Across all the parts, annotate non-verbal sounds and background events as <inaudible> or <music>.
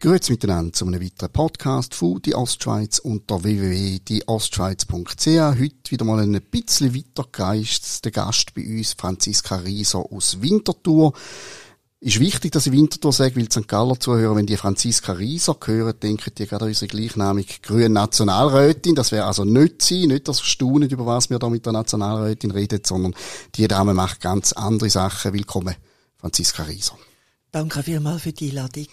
Grüezi miteinander zu einem weiteren Podcast von die Ostschweiz unter www.dieostschweiz.ch. Heute wieder mal ein bisschen weitergeist. Der Gast bei uns, Franziska Rieser aus Winterthur. Ist wichtig, dass ich Winterthur sage, weil St. Galler zuhören, wenn die Franziska Rieser hören, denken die gerade an unsere gleichnamige grüne Nationalrätin. Das wäre also nicht sie, nicht das Staunen, über was wir da mit der Nationalrätin reden, sondern die Dame macht ganz andere Sachen. Willkommen, Franziska Rieser. Danke vielmals für die Einladung.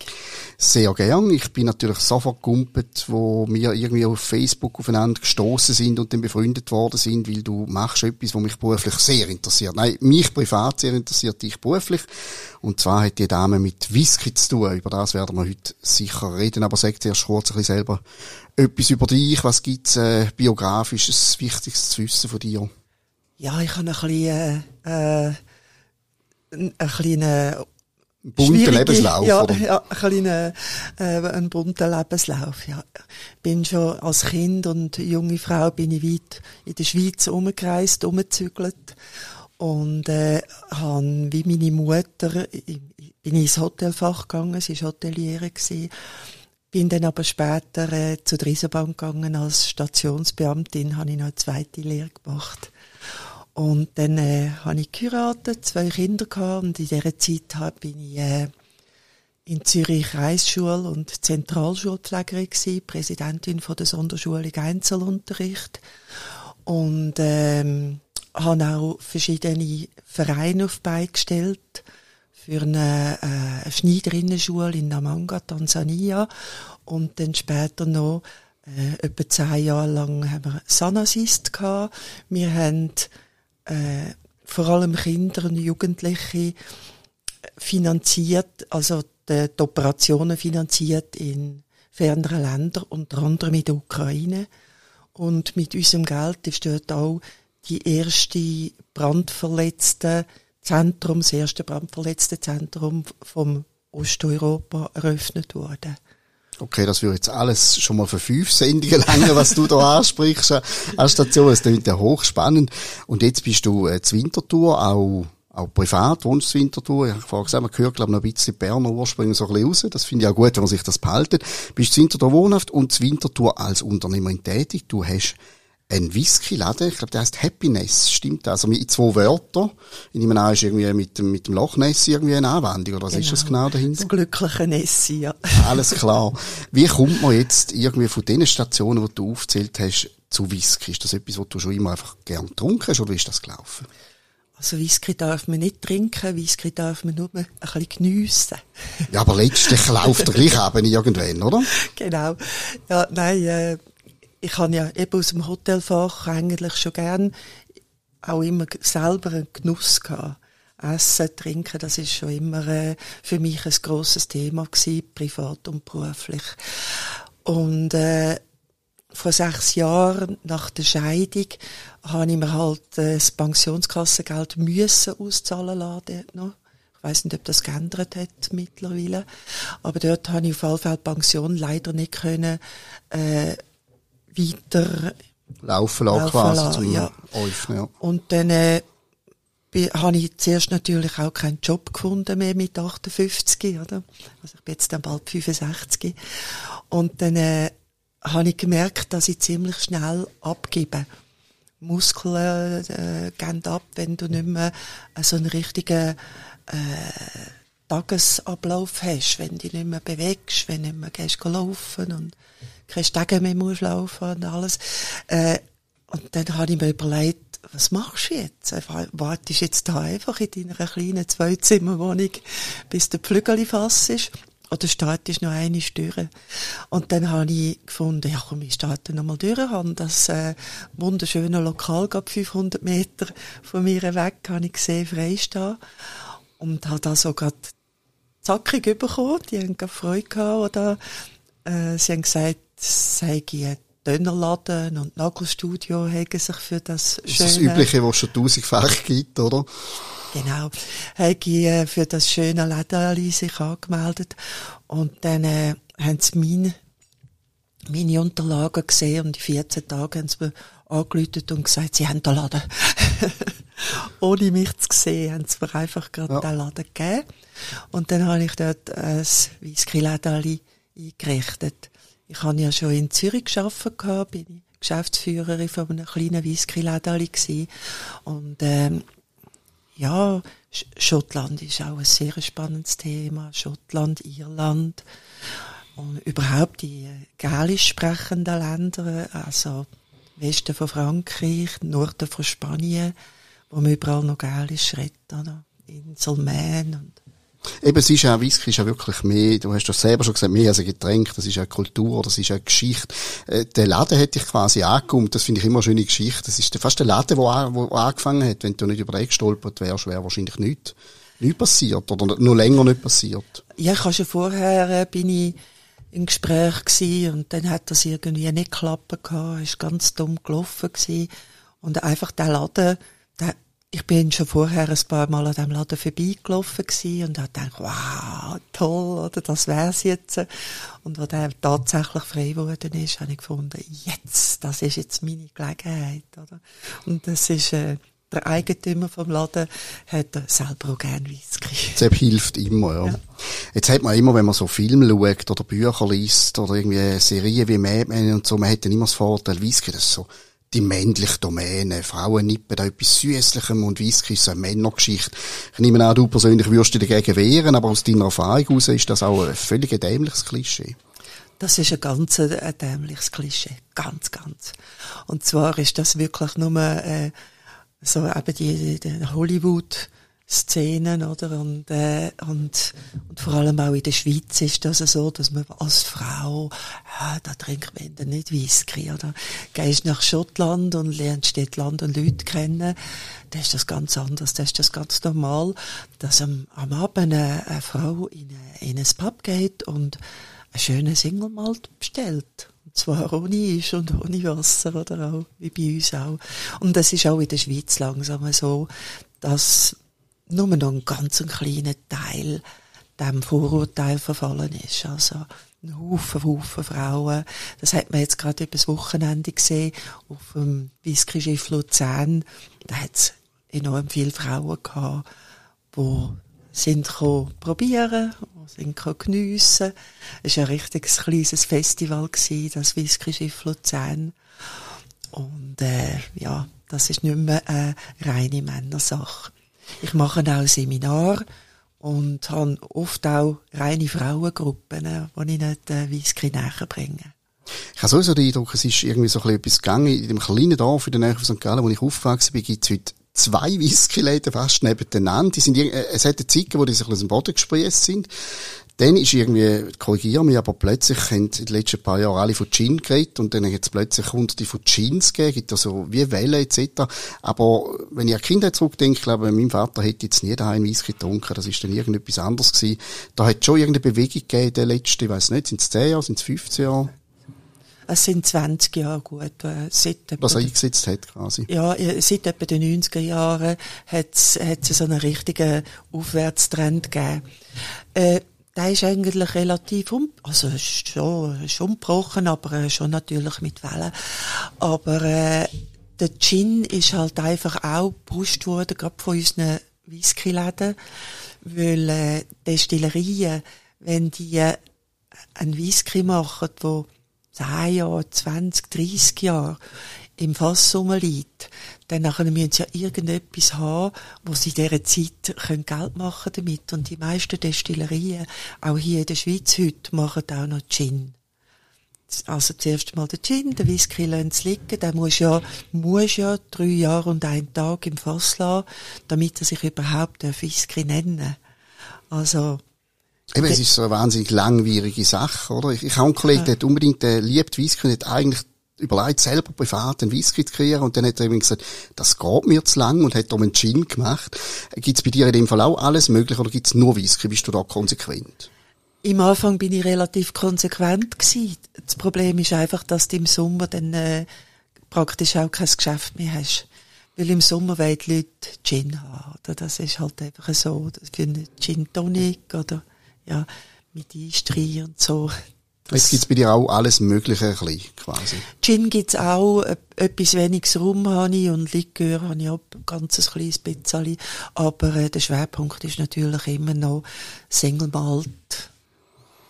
Sehr gern. Ich bin natürlich sofort gumpet, wo wir irgendwie auf Facebook aufeinander gestoßen sind und dann befreundet worden sind, weil du machst etwas, was mich beruflich sehr interessiert. Nein, mich privat sehr interessiert, dich beruflich. Und zwar hat die Dame mit Whisky zu tun. Über das werden wir heute sicher reden. Aber sag zuerst kurz ein bisschen selber etwas über dich. Was gibt's äh, biografisches, Wichtiges zu wissen von dir? Ja, ich habe ein bisschen, äh, äh, einen kleinen bunter Lebenslauf, ja, oder? Ja, ein kleiner, äh, ein bunter Lebenslauf, ja. Bin schon als Kind und junge Frau bin ich weit in der Schweiz umgereist, umgezügelt und äh, han wie meine Mutter ich, bin ins Hotelfach gegangen, sie war Hoteliere gewesen. Bin dann aber später äh, zur Risenbank gegangen als Stationsbeamtin, habe ich noch eine zweite Lehre gemacht. Und dann äh, habe ich geheiratet, zwei Kinder gehabt und in dieser Zeit bin ich äh, in Zürich Reisschule und Zentralschulpflegerin gewesen, Präsidentin von der Sonderschule Einzelunterricht und ähm, habe auch verschiedene Vereine auf beigestellt für eine, äh, Schneiderinnenschule in Namanga, Tansania und dann später noch äh, etwa zehn Jahre lang haben wir Sanasist gehabt. Wir haben äh, vor allem Kinder und Jugendliche finanziert, also die, die Operationen finanziert in ferneren Ländern, unter anderem in der Ukraine. Und mit unserem Geld ist dort auch die erste brandverletzte Zentrum, das erste brandverletzte Zentrum vom Osteuropa eröffnet worden. Okay, das würde jetzt alles schon mal für fünf Sendungen <laughs> lang, was du da ansprichst äh, als Station. Das klingt ja hochspannend. Und jetzt bist du äh, zu Winterthur, auch, auch privat, wohnst du Winterthur. Ich habe vorhin gesagt, man hört, glaube ich, noch ein bisschen Berner Ursprung so ein bisschen raus. Das finde ich auch gut, wenn man sich das behaltet. Bist zu Winterthur wohnhaft und zu Winterthur als Unternehmerin tätig. Du hast ein Whisky-Laden, ich glaube, der heißt Happiness, stimmt das? Also mit zwei Wörtern. In dem einen ist irgendwie mit dem, mit dem Loch Ness irgendwie eine Anwendung, oder was genau. ist das genau dahinter? Das glückliche Nessi, ja. Alles klar. Wie kommt man jetzt irgendwie von den Stationen, die du aufgezählt hast, zu Whisky? Ist das etwas, was du schon immer einfach gern getrunken hast, oder wie ist das gelaufen? Also Whisky darf man nicht trinken, Whisky darf man nur ein bisschen geniessen. ja, aber letztlich <laughs> läuft der gleich eben irgendwann, oder? Genau. Ja, nein, äh, ich habe ja eben aus dem Hotelfach eigentlich schon gern auch immer selber einen Genuss gehabt. Essen, trinken, das ist schon immer äh, für mich ein grosses Thema gewesen, privat und beruflich. Und äh, vor sechs Jahren nach der Scheidung habe ich mir halt äh, das Pensionskassengeld müssen auszahlen lassen. Ich weiß nicht, ob das geändert hat mittlerweile. Aber dort habe ich auf Fall die Pension leider nicht können äh, weiter laufen lassen, quasi zum ja. Öffnen, ja. Und dann äh, habe ich zuerst natürlich auch keinen Job gefunden mehr mit 58, oder? Also ich bin jetzt dann bald 65. Und dann äh, habe ich gemerkt, dass ich ziemlich schnell abgebe. Muskeln äh, gehen ab, wenn du nicht mehr so einen richtigen äh, Tagesablauf hast, wenn du dich nicht mehr bewegst, wenn du nicht mehr gehst laufen und keine Stege mehr musst laufen und alles. Äh, und dann habe ich mir überlegt, was machst du jetzt? Wartest jetzt da einfach in deiner kleinen Zweizimmerwohnung, bis der Pflügel fass ist? Oder startest noch eine durch? Und dann habe ich gefunden, ja komm, ich starte nochmal durch, habe das äh, wunderschöne Lokal, gerade 500 Meter von mir weg, habe ich gesehen, freistehen. Und habe da so gerade zackig bekommen, die haben Freude gehabt, oder, äh, sie haben gesagt, sei ein Dönerladen und Nagelstudio haben sich für das schöne... Das ist das Übliche, was schon tausendfach gibt, oder? Genau. Haben äh, für das schöne Läden sich angemeldet. Und dann äh, haben sie meine, meine Unterlagen gesehen und in 14 Tagen haben sie mir angerufen und gesagt, sie haben den Laden. <laughs> <laughs> Ohne mich zu sehen, haben sie mir einfach gerade ja. den Laden gegeben. Und dann habe ich dort ein Whisky-Lädeli eingerichtet. Ich habe ja schon in Zürich gearbeitet, bin ich Geschäftsführerin von einem kleinen Whisky-Lädeli gewesen. Und, ähm, ja, Schottland ist auch ein sehr spannendes Thema. Schottland, Irland und überhaupt die äh, gälisch sprechenden Länder, also Westen von Frankreich, Norden von Spanien, wo man überall noch Gälisch redet, oder? Insel Man und Eben, es ist ja, Whisky ist ja wirklich mehr, du hast das selber schon gesagt, mehr als ein Getränk, das ist ja Kultur, das ist ja Geschichte. Äh, der Laden hätte ich quasi angekommen, das finde ich immer eine schöne Geschichte. Das ist fast der Laden, wo, wo angefangen hat. Wenn du nicht über den gestolpert wärst, wäre wahrscheinlich nichts, nichts passiert oder nur länger nicht passiert. Ja, ich habe schon vorher, äh, bin ich im Gespräch gewesen und dann hat das irgendwie nicht geklappt gehabt, ist ganz dumm gelaufen gewesen. Und einfach der Laden, der, ich bin schon vorher ein paar Mal an diesem Laden vorbeigelaufen und habe gedacht, wow, toll, oder, das wär's jetzt. Und als der tatsächlich frei geworden ist, habe ich gefunden, jetzt, das ist jetzt meine Gelegenheit, oder. Und das ist, äh, der Eigentümer vom Laden hat selber auch gerne Whisky. Das hilft immer, ja. ja. Jetzt hat man immer, wenn man so Filme schaut oder Bücher liest oder irgendwie Serien wie Mad Men und so, man hat dann immer das Vorteil, Whisky, das ist so die männliche Domäne. Frauen nippen da etwas Süßlichem und Whisky ist eine Männergeschichte. Ich nehme an, du persönlich würdest dich dagegen wehren, aber aus deiner Erfahrung heraus ist das auch ein völlig dämliches Klischee. Das ist ein ganz äh, dämliches Klischee. Ganz, ganz. Und zwar ist das wirklich nur, äh, so eben die, die Hollywood, Szenen, oder? Und, äh, und, und vor allem auch in der Schweiz ist das so, dass man als Frau, ja, da trinkt man dann nicht Whisky, oder? Gehst nach Schottland und lernst dort Land und Leute kennen, da ist das ganz anders, da ist das ganz normal, dass am, am Abend eine, eine Frau in, ein Pub geht und einen schönen Single Malt bestellt. Und zwar ohne Eis und ohne Wasser, oder auch, wie bei uns auch. Und das ist auch in der Schweiz langsam so, dass nur noch ein ganz kleiner Teil dem Vorurteil verfallen ist. Also ein Haufen, Haufen Frauen. Das hat man jetzt gerade über das Wochenende gesehen auf dem Whisky-Schiff Luzern. Da hat es enorm viele Frauen gehabt, die sind probieren, sind geniessen. Es war ein richtiges kleines Festival gewesen, das Whisky-Schiff Luzern. Und äh, ja, das ist nicht mehr eine reine Männersache. Ich mache auch Seminar und habe oft auch reine Frauengruppen, wo ich nicht äh, Whisky näher bringe. Ich habe sowieso den Eindruck, es ist irgendwie so etwas gegangen. In dem kleinen Dorf in der Nähe von St. Gallen, wo ich aufgewachsen bin, gibt es heute zwei <laughs> Whisky-Läden fast nebeneinander. Die sind, äh, es hat Zeiten, wo die sich aus dem Boden gesprießt sind. Dann ist irgendwie, korrigiere mich, aber plötzlich haben in den letzten paar Jahren alle von Gin geredet und dann hat es plötzlich hunderte von Gins gegeben, gibt also wie Wellen etc. Aber wenn ich an Kindheit zurückdenke, ich glaube, mein Vater hätte jetzt nie daheim Whisky getrunken, das ist dann irgendetwas anderes gewesen. Da hat es schon irgendeine Bewegung gegeben in den letzten, ich weiss nicht, sind es 10 Jahre, sind es 15 Jahre? Es sind 20 Jahre gut. Äh, seit Was er eingesetzt hat, quasi. Ja, seit etwa den 90er Jahren hat es so einen richtigen Aufwärtstrend gegeben. Äh, der ist eigentlich relativ um, also schon, schon umgebrochen, aber äh, schon natürlich mit Wellen. Aber äh, der Gin ist halt einfach auch gepusht worden, gerade von unseren Whisky-Läden, weil äh, Destillerien, wenn die äh, einen Whisky machen, wo 10 Jahre, 20, 30 Jahre im Fass rumliegt, dann nachher müssen sie ja irgendetwas haben, wo sie in dieser Zeit können Geld machen damit. Und die meisten Destillerien, auch hier in der Schweiz heute, machen auch noch Gin. Also zuerst mal der Gin, der Whisky lassen sie liegen, der muss ja, muss ja drei Jahre und einen Tag im Fass lassen, damit er sich überhaupt der Whisky nennen Also, Eben, es ist so eine wahnsinnig langwierige Sache, oder? Ich, ich habe einen Kollegen, der hat unbedingt, der liebt Whisky und hat eigentlich überlegt, selber privat einen Whisky zu kreieren und dann hat er eben gesagt, das geht mir zu lang und hat darum einen Gin gemacht. Gibt es bei dir in dem Fall auch alles möglich oder gibt es nur Whisky? Bist du da konsequent? Im Anfang bin ich relativ konsequent gewesen. Das Problem ist einfach, dass du im Sommer dann äh, praktisch auch kein Geschäft mehr hast. Weil im Sommer wollen die Leute Gin haben. Das ist halt einfach so. Für einen Gin Tonic oder ja, mit Eistrie und so Jetzt gibt's bei dir auch alles Mögliche ein bisschen, quasi. Gin gibt's auch, äh, etwas weniges Rum habe ich und Likör habe ich auch ein ganzes kleines bisschen. Aber äh, der Schwerpunkt ist natürlich immer noch Sengelmalt,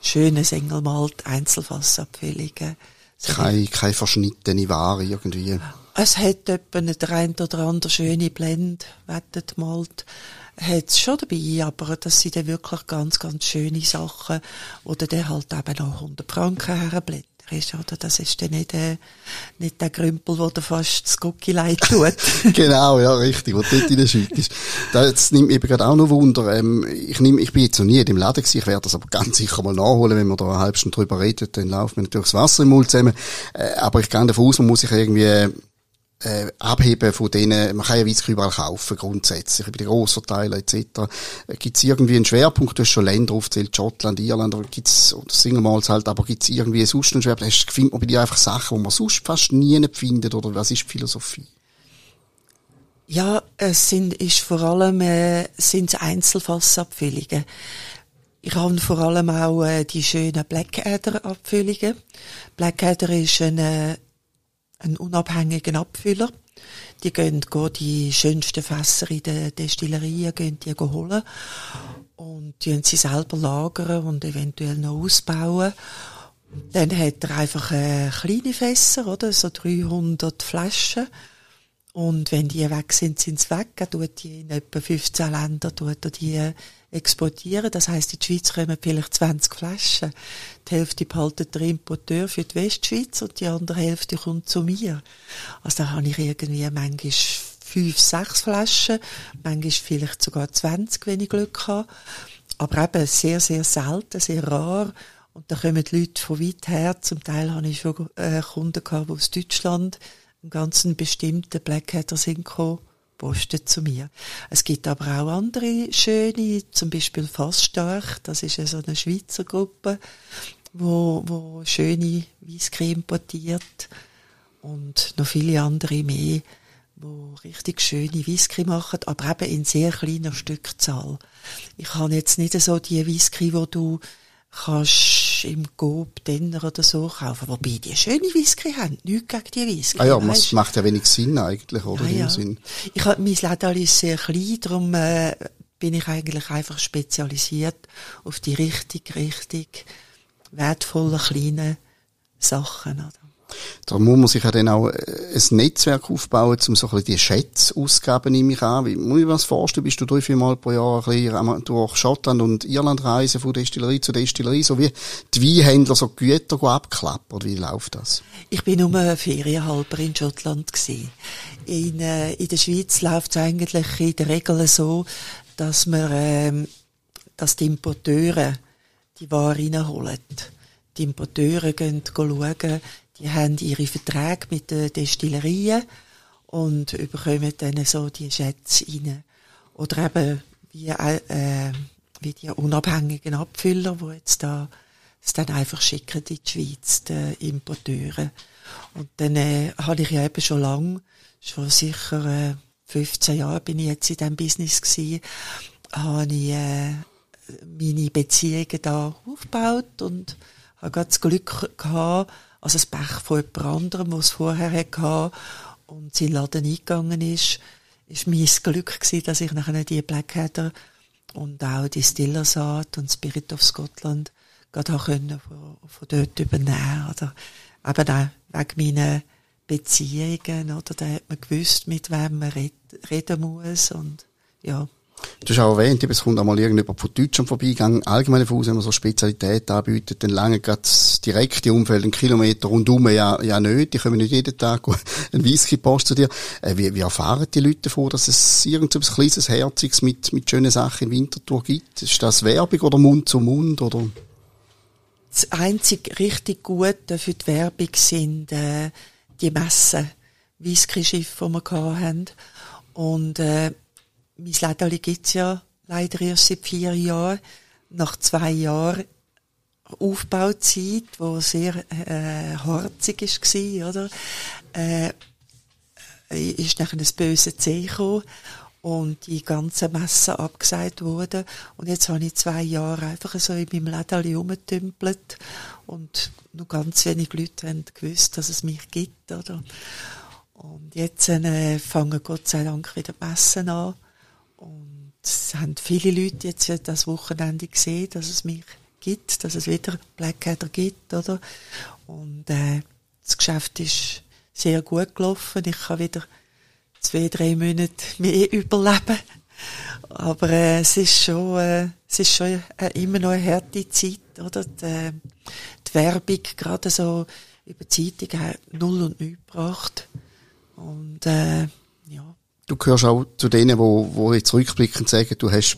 schöne Sengelmalt, Einzelfassabfüllungen. Keine, keine verschnittene Ware irgendwie. Es hat etwa der ein oder andere schöne Blend, wettet malt hat es schon dabei, aber das sind dann wirklich ganz, ganz schöne Sachen, oder der halt eben noch 100 Franken herblättert ist, oder? Das ist dann nicht, äh, nicht der Grümpel, wo der fast das Gucki leid <laughs> tut. genau, ja, richtig, wo dort in der Schütte ist. Das nimmt mich eben gerade auch noch Wunder. Ähm, ich nehm, ich bin jetzt noch nie in dem Laden gewesen, ich werde das aber ganz sicher mal nachholen, wenn wir da eine halbe Stunde drüber reden, dann laufen wir natürlich das Wasser im Mund zusammen. Äh, aber ich gehe davon aus, man muss sich irgendwie, äh, abheben von denen, man kann ja Whisky überall kaufen, grundsätzlich, bei den Grossverteilern etc. Äh, gibt es irgendwie einen Schwerpunkt, du hast schon Länder aufgezählt, Schottland, Irland, oder gibt's, oder Singemals halt, aber gibt es irgendwie sonst einen Schwerpunkt? Hast, findet man bei dir einfach Sachen, die man sonst fast nie findet, oder was ist die Philosophie? Ja, es sind, ist vor allem, äh, sind Einzelfassabfüllungen. Ich habe vor allem auch äh, die schönen Blackadder-Abfüllungen. Blackadder ist eine einen unabhängigen Abfüller. Die gehen, die schönsten Fässer in den Destillerien holen und sie selber lagern und eventuell noch ausbauen. Dann hat er einfach äh, kleine Fässer, oder? So 300 Flaschen. Und wenn die weg sind, sind sie weg. Er tut die in etwa 15 Ländern tut er die exportieren. Das heißt, in die Schweiz kommen vielleicht 20 Flaschen. Die Hälfte behaltet der Importeur für die Westschweiz und die andere Hälfte kommt zu mir. Also da habe ich irgendwie manchmal fünf, sechs Flaschen, manchmal vielleicht sogar 20, wenn ich Glück habe. Aber eben sehr, sehr selten, sehr rar. Und da kommen die Leute von weit her. Zum Teil habe ich schon äh, Kunden gehabt, die aus Deutschland einen ganzen bestimmten Blackhatter sind gekommen postet zu mir. Es gibt aber auch andere schöne, zum Beispiel Fassstark, das ist ja so eine Schweizer Gruppe, wo, wo schöne Whisky importiert und noch viele andere mehr, wo richtig schöne Whisky machen, aber eben in sehr kleiner Stückzahl. Ich habe jetzt nicht so die Whisky, wo du kannst im Coop Denner oder so kaufen. Wobei die schöne Whisky haben, nichts gegen die Whisky. Ah ja, das macht ja wenig Sinn eigentlich, oder? Ja, ja. Sinn. Ich hab, mein Laden ist sehr klein, darum äh, bin ich eigentlich einfach spezialisiert auf die richtig, richtig wertvollen kleinen Sachen. Oder? Da muss man sich ja dann auch äh, ein Netzwerk aufbauen, um so ein bisschen die Schätze auszugeben, nehme ich an. Wie, muss ich mir das vorstellen? Bist du drei, vier Mal pro Jahr ein bisschen durch Schottland und Irland reisen, von Destillerie zu Destillerie, so wie die Weinhändler so Güter abklappen, oder wie läuft das? Ich bin nur Ferienhalber in Schottland. In, äh, in der Schweiz läuft es eigentlich in der Regel so, dass man, ähm, dass die Importeure die Ware reinholen. Die Importeure gehen schauen, die haben ihre Verträge mit den Destillerien und bekommen dann so die Schätze rein. Oder eben wie, äh, wie die unabhängigen Abfüller, die jetzt da es dann einfach schicken in die Schweiz, die Importeure. Und dann äh, habe ich ja eben schon lang, schon sicher äh, 15 Jahre bin ich jetzt in diesem Business gewesen, habe ich äh, meine Beziehungen da aufgebaut und habe das Glück gehabt, also das Pech von jemand anderem, der es vorher hatte und sein Laden eingegangen ist, ist mein Glück gewesen, dass ich nachher die Blackadder und auch die Stillers Art und Spirit of Scotland gerade von, von dort übernehmen, oder eben auch wegen meinen Beziehungen, oder da hat man gewusst, mit wem man reden muss und ja. Du hast auch erwähnt, es kommt einmal irgendjemand von Deutschland vorbeigegangen. Allgemein von wenn man so Spezialität anbietet, dann lange gerade das direkte Umfeld, einen Kilometer rundum ja, ja nicht. Die kommen nicht jeden Tag <laughs> ein Whisky post zu dir. Äh, wie, wie erfahren die Leute davon, dass es irgendetwas kleines, herziges mit, mit schönen Sachen in Winterthur gibt? Ist das Werbung oder Mund zu Mund, oder? Das einzig richtig Gute für die Werbung sind, äh, die Messen, Whisky-Schiffe, die wir hatten. Und, äh, mein Lädeli gibt's ja leider erst seit vier Jahren. Nach zwei Jahren Aufbauzeit, wo sehr äh, harzig war, oder? Äh, ist nachher ein böses C und die ganzen Messen abgesagt wurden. Und jetzt habe ich zwei Jahre einfach so in meinem Läden rumgetümpelt und nur ganz wenig Leute haben gewusst, dass es mich gibt, oder? Und jetzt äh, fangen Gott sei Dank wieder die Messen an. Und es haben viele Leute jetzt das Wochenende gesehen, dass es mich gibt, dass es wieder Blackadder gibt, oder? Und äh, das Geschäft ist sehr gut gelaufen. Ich kann wieder zwei, drei Monate mehr <laughs> überleben. Aber äh, es ist schon, äh, es ist schon äh, immer noch eine harte Zeit, oder? Die, äh, die Werbung, gerade so über die Zeitung, hat null und nichts gebracht. Und äh, ja. Du gehörst auch zu denen, wo, wo jetzt rückblickend sagen, du hast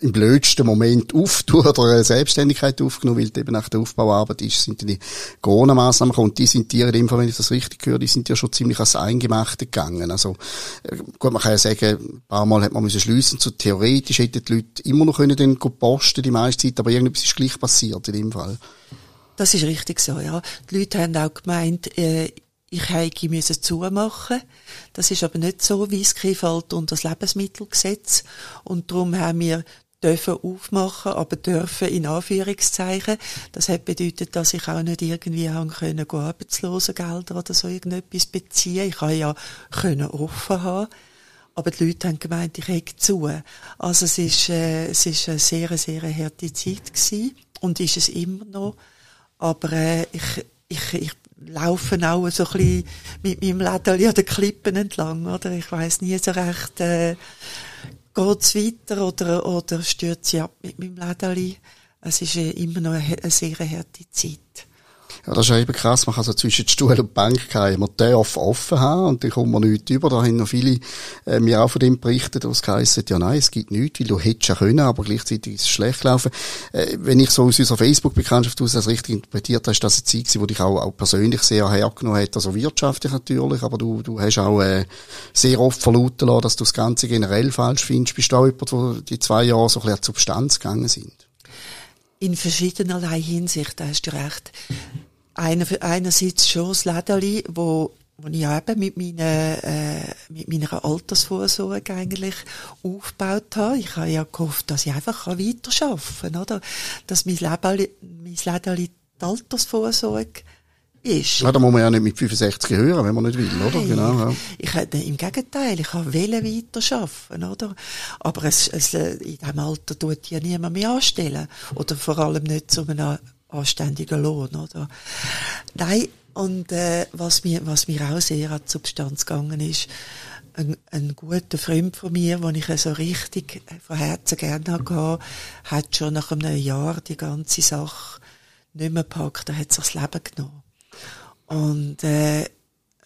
im blödsten Moment auf <laughs> oder eine Selbstständigkeit aufgenommen, weil eben nach der Aufbauarbeit ist, sind die Corona-Massnahmen und die sind dir in dem Fall, wenn ich das richtig höre, die sind ja schon ziemlich als Eingemachte gegangen. Also, äh, gut, man kann ja sagen, ein paar Mal hat man müssen schliessen, so theoretisch hätten die Leute immer noch können dann posten die meiste Zeit, aber irgendetwas ist gleich passiert in dem Fall. Das ist richtig so, ja. Die Leute haben auch gemeint, äh, ich hätte müssen zumachen. Das ist aber nicht so, wie es fällt unter das Lebensmittelgesetz. Und darum haben wir dürfen aufmachen, aber dürfen in Anführungszeichen. Das hat bedeutet, dass ich auch nicht irgendwie haben können, Arbeitslosengelder oder so irgendetwas beziehen. Ich habe ja können offen haben. Aber die Leute haben gemeint, ich hätte zu. Also es ist, äh, es ist eine sehr, sehr harte Zeit gewesen. Und ist es immer noch. Aber, äh, ich, ich, ich laufe auch so ein bisschen mit meinem Läden an den Klippen entlang, oder? Ich weiss nie so recht, äh, geht's weiter oder, oder stürzt sie ab mit meinem Lädeli. Es ist immer noch eine, eine sehr harte Zeit. Ja, das ist eben krass. Man kann so zwischen Stuhl und Bank kein. Man darf offen haben und dann kommt man nichts über. Da haben noch viele äh, mir auch von dem berichtet, was geheißen ja nein, es gibt nichts, weil du hättest ja können, aber gleichzeitig ist es schlecht gelaufen. Äh, wenn ich so aus unserer Facebook-Bekanntschaft aus das richtig interpretiert habe, ist das eine Zeit, wo dich auch, auch persönlich sehr hergenommen hat, also wirtschaftlich natürlich, aber du, du hast auch äh, sehr oft verlauten lassen, dass du das Ganze generell falsch findest. Bist du auch jemand, wo die zwei Jahre so ein bisschen an Substanz gegangen sind? In verschiedenerlei Hinsicht, da hast du recht einer, einerseits schon das Lädeli, wo wo ich eben mit meiner, äh, mit meiner Altersvorsorge eigentlich aufgebaut habe. Ich habe ja gehofft, dass ich einfach weiterarbeiten kann, oder? Dass mein Leben, mein Lädeli die Altersvorsorge ist. Ja, da muss man ja nicht mit 65 hören, wenn man nicht will, oder? Nein. Genau, ja. Ich hätte, im Gegenteil, ich habe weiter arbeiten, oder? Aber es, es, in diesem Alter tut ja niemand mehr anstellen. Oder vor allem nicht zu einem anständiger Lohn, oder? Nein, und äh, was mir was mir auch sehr an die Substanz gegangen ist, ein, ein guter Freund von mir, den ich so richtig von Herzen gerne hatte, hat schon nach einem Jahr die ganze Sache nicht mehr gepackt, er hat sich das Leben genommen. Und äh,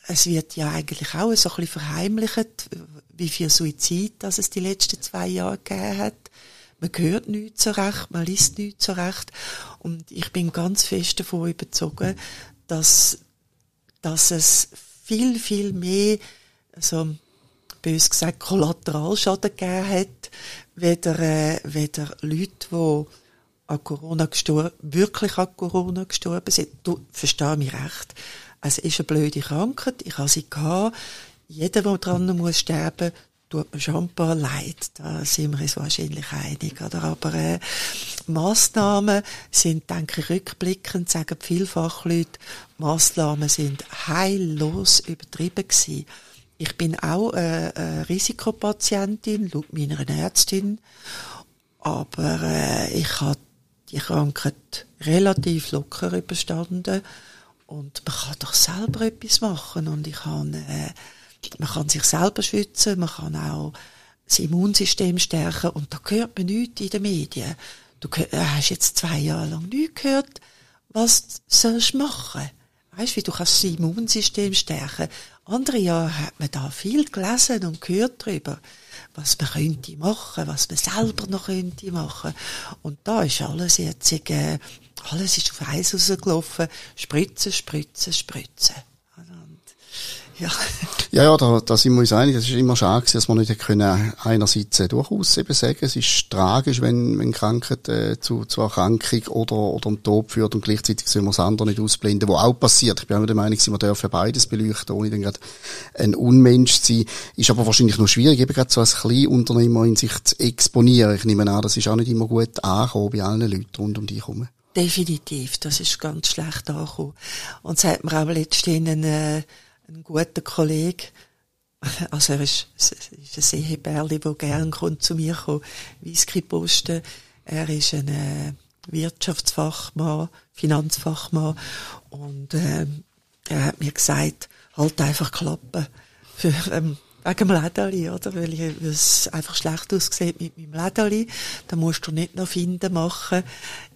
es wird ja eigentlich auch so ein bisschen verheimlicht, wie viel Suizid das es die letzten zwei Jahre gegeben hat man hört nichts so recht, man liest nichts so recht. Und ich bin ganz fest davon überzogen, dass, dass es viel, viel mehr, also, bös gesagt, Kollateralschaden gegeben hat, weder, äh, weder Leute, die an Corona gestorben, wirklich an Corona gestorben sind. Du verstehst mich recht. Es ist eine blöde Krankheit. Ich habe sie gehabt. Jeder, der dran muss sterben, tut mir schon ein paar leid, da sind wir uns wahrscheinlich einig, oder? Aber äh, Massnahmen sind, denke ich, rückblickend, sagen viele Fachleute, Massnahmen sind heillos übertrieben gewesen. Ich bin auch äh, eine Risikopatientin, laut meiner Ärztin, aber äh, ich habe die Krankheit relativ locker überstanden und man kann doch selber etwas machen und ich habe äh, man kann sich selber schützen, man kann auch das Immunsystem stärken und da hört man nichts in den Medien. Du äh, hast jetzt zwei Jahre lang nichts gehört, was sollst du machen? Weißt du, wie du kannst das Immunsystem stärken? Andere Jahre hat man da viel gelesen und gehört darüber, was man könnte machen, was man selber noch könnte machen. Und da ist alles jetzt, äh, alles ist auf Eis rausgelaufen. Spritzen, spritzen, spritzen. Ja. <laughs> Ja, ja, da, da sind wir uns einig. Das ist immer schade, dass wir nicht können einerseits äh, durchaus eben sagen, es ist tragisch, wenn, wenn Krankheit äh, zu, zu Erkrankung oder, oder einem Tod führt und gleichzeitig sollen wir das andere nicht ausblenden, was auch passiert. Ich bin auch der Meinung, wir dürfen beides beleuchten, ohne dann gerade ein Unmensch zu sein. Ist aber wahrscheinlich noch schwierig, eben gerade so als Kleinunternehmer in sich zu exponieren. Ich nehme an, das ist auch nicht immer gut angekommen bei allen Leuten rund um dich herum. Definitiv, das ist ganz schlecht angekommen. Und es hat mir auch letztens einen, äh, ein guter Kollege, also er ist, ist ein Seehebärli, der gern kommt zu mir kommt, Whisky posten. Er ist ein äh, Wirtschaftsfachmann, Finanzfachmann und äh, er hat mir gesagt, halt einfach klappen für ähm, wegen dem Lädeli, oder? Weil ich, es einfach schlecht aussieht mit meinem Lädeli. Da musst du nicht noch Finden machen,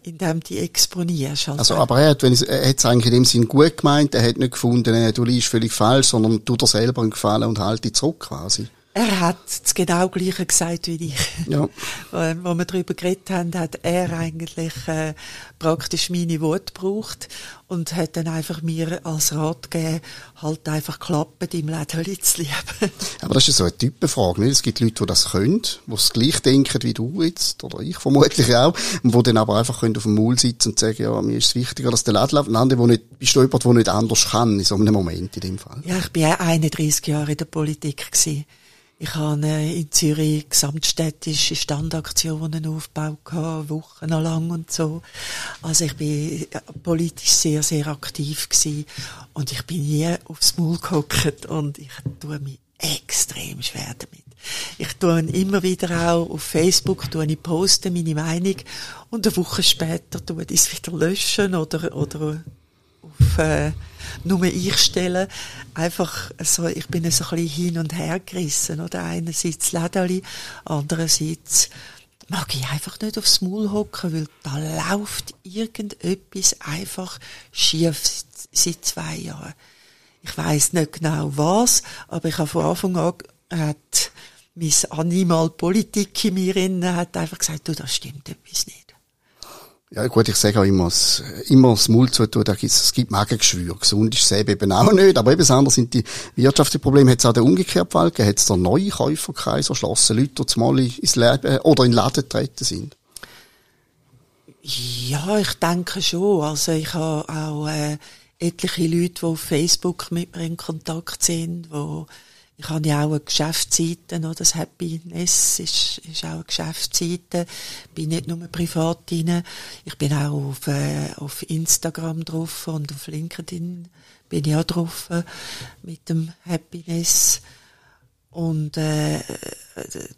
indem du die exponierst. Also, also aber er hat, wenn es, er hat es eigentlich in dem Sinn gut gemeint, er hat nicht gefunden, du liest völlig falsch, sondern tu dir selber einen Gefallen und halt dich zurück quasi. Er hat das genau Gleiche gesagt wie ich. Ja. <laughs> Wo wir darüber geredet haben, hat er eigentlich äh, praktisch meine Worte gebraucht und hat dann einfach mir als Rat gegeben, halt einfach klappen, im Läden zu lieben. <laughs> Aber das ist ja so eine Typenfrage, nicht? Es gibt Leute, die das können, die es gleich denken wie du jetzt, oder ich vermutlich <laughs> auch, und die dann aber einfach können auf dem Maul sitzen und sagen, ja, mir ist es wichtiger, dass der Laden läuft. Und andere, wo nicht, bist du jemand, der nicht anders kann, in so einem Moment, in dem Fall. Ja, ich bin ja 31 Jahre in der Politik gewesen. Ich habe in Zürich gesamtstädtische Standaktionen aufgebaut, wochenlang und so. Also ich bin politisch sehr, sehr aktiv gewesen. Und ich bin nie aufs Maul gehockt und ich tue mich extrem schwer damit. Ich tue immer wieder auch auf Facebook, tue ich posten, meine Meinung, und eine Woche später tue ich es wieder löschen oder, oder auf, äh, nur ich stelle. Einfach so, ich bin so ein bisschen hin und her gerissen, oder? Einerseits Lädeli, andererseits mag ich einfach nicht aufs Maul hocken, weil da läuft irgendetwas einfach schief seit zwei Jahren. Ich weiß nicht genau was, aber ich habe von Anfang an hat mein Animal Politik in mir innen hat einfach gesagt, du, das stimmt etwas nicht. Ja, gut, ich sage auch immer, es, immer das Maul zu tun, da gibt's, es gibt Magengeschwür. Gesund ist es eben auch nicht. Aber eben das sind die wirtschaftlichen Probleme. Hat es auch den umgekehrten Fall gegeben? Hat es da neue Käuferkreise erschlossen? Leute, die zumal ins Leben, oder in Laden getreten sind? Ja, ich denke schon. Also ich habe auch äh, etliche Leute, die auf Facebook mit mir in Kontakt sind, die ich habe ja auch eine Geschäftsseite, oder? das Happiness ist, ist auch eine Geschäftsseite. Bin nicht nur privat drin. Ich bin auch auf, äh, auf Instagram drauf und auf LinkedIn bin ich auch drauf äh, mit dem Happiness. Und äh,